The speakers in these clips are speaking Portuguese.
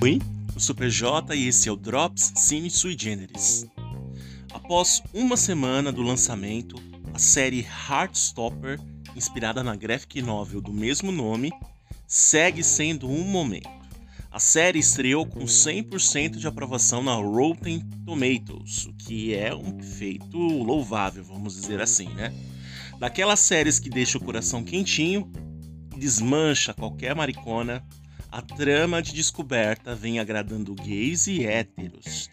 Oi, o Super J e esse é o Drops Cine Sui Generis. Após uma semana do lançamento, a série Heartstopper, inspirada na graphic novel do mesmo nome, segue sendo um momento. A série estreou com 100% de aprovação na Rotten Tomatoes, o que é um feito louvável, vamos dizer assim, né? Daquelas séries que deixa o coração quentinho e desmancha qualquer maricona, a trama de descoberta vem agradando gays e héteros.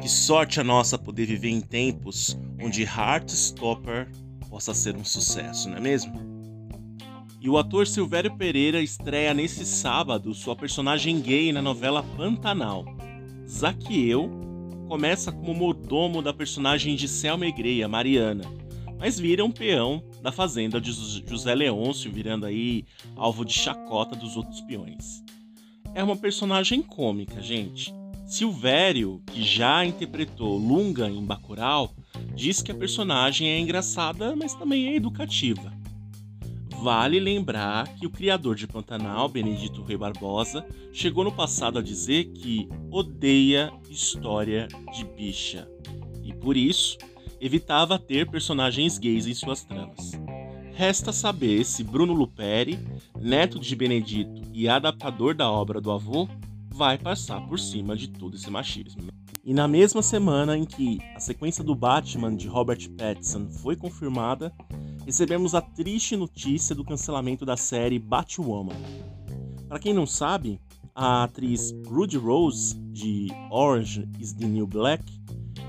Que sorte a nossa poder viver em tempos onde Heartstopper possa ser um sucesso, não é mesmo? E o ator Silvério Pereira estreia nesse sábado sua personagem gay na novela Pantanal. Zaqueu começa como mordomo da personagem de Selma Egreia, Mariana, mas vira um peão da fazenda de José Leôncio, virando aí alvo de chacota dos outros peões. É uma personagem cômica, gente. Silvério, que já interpretou Lunga em Bacurau, diz que a personagem é engraçada, mas também é educativa. Vale lembrar que o criador de Pantanal, Benedito Rui Barbosa, chegou no passado a dizer que odeia história de bicha e por isso evitava ter personagens gays em suas tramas. Resta saber se Bruno Luperi, neto de Benedito e adaptador da obra do avô, vai passar por cima de todo esse machismo. E na mesma semana em que a sequência do Batman de Robert Pattinson foi confirmada, recebemos a triste notícia do cancelamento da série Batwoman. Para quem não sabe, a atriz Rudy Rose, de Orange is the New Black,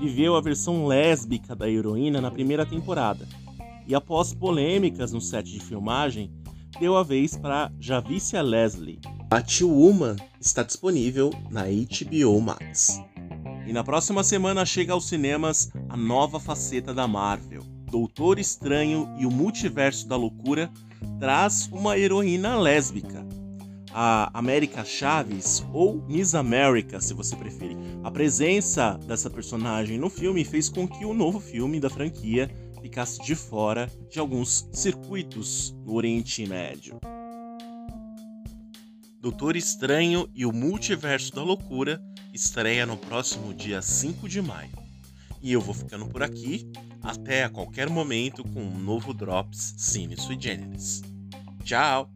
viveu a versão lésbica da heroína na primeira temporada, e após polêmicas no set de filmagem, deu a vez para Javicia Leslie. Batwoman está disponível na HBO Max. E na próxima semana chega aos cinemas a nova faceta da Marvel Doutor Estranho e o Multiverso da Loucura traz uma heroína lésbica, a América Chaves ou Miss America, se você preferir. A presença dessa personagem no filme fez com que o novo filme da franquia ficasse de fora de alguns circuitos no Oriente Médio. Doutor Estranho e o Multiverso da Loucura estreia no próximo dia 5 de maio. E eu vou ficando por aqui, até a qualquer momento com um novo Drops Cine Sui Generis. Tchau!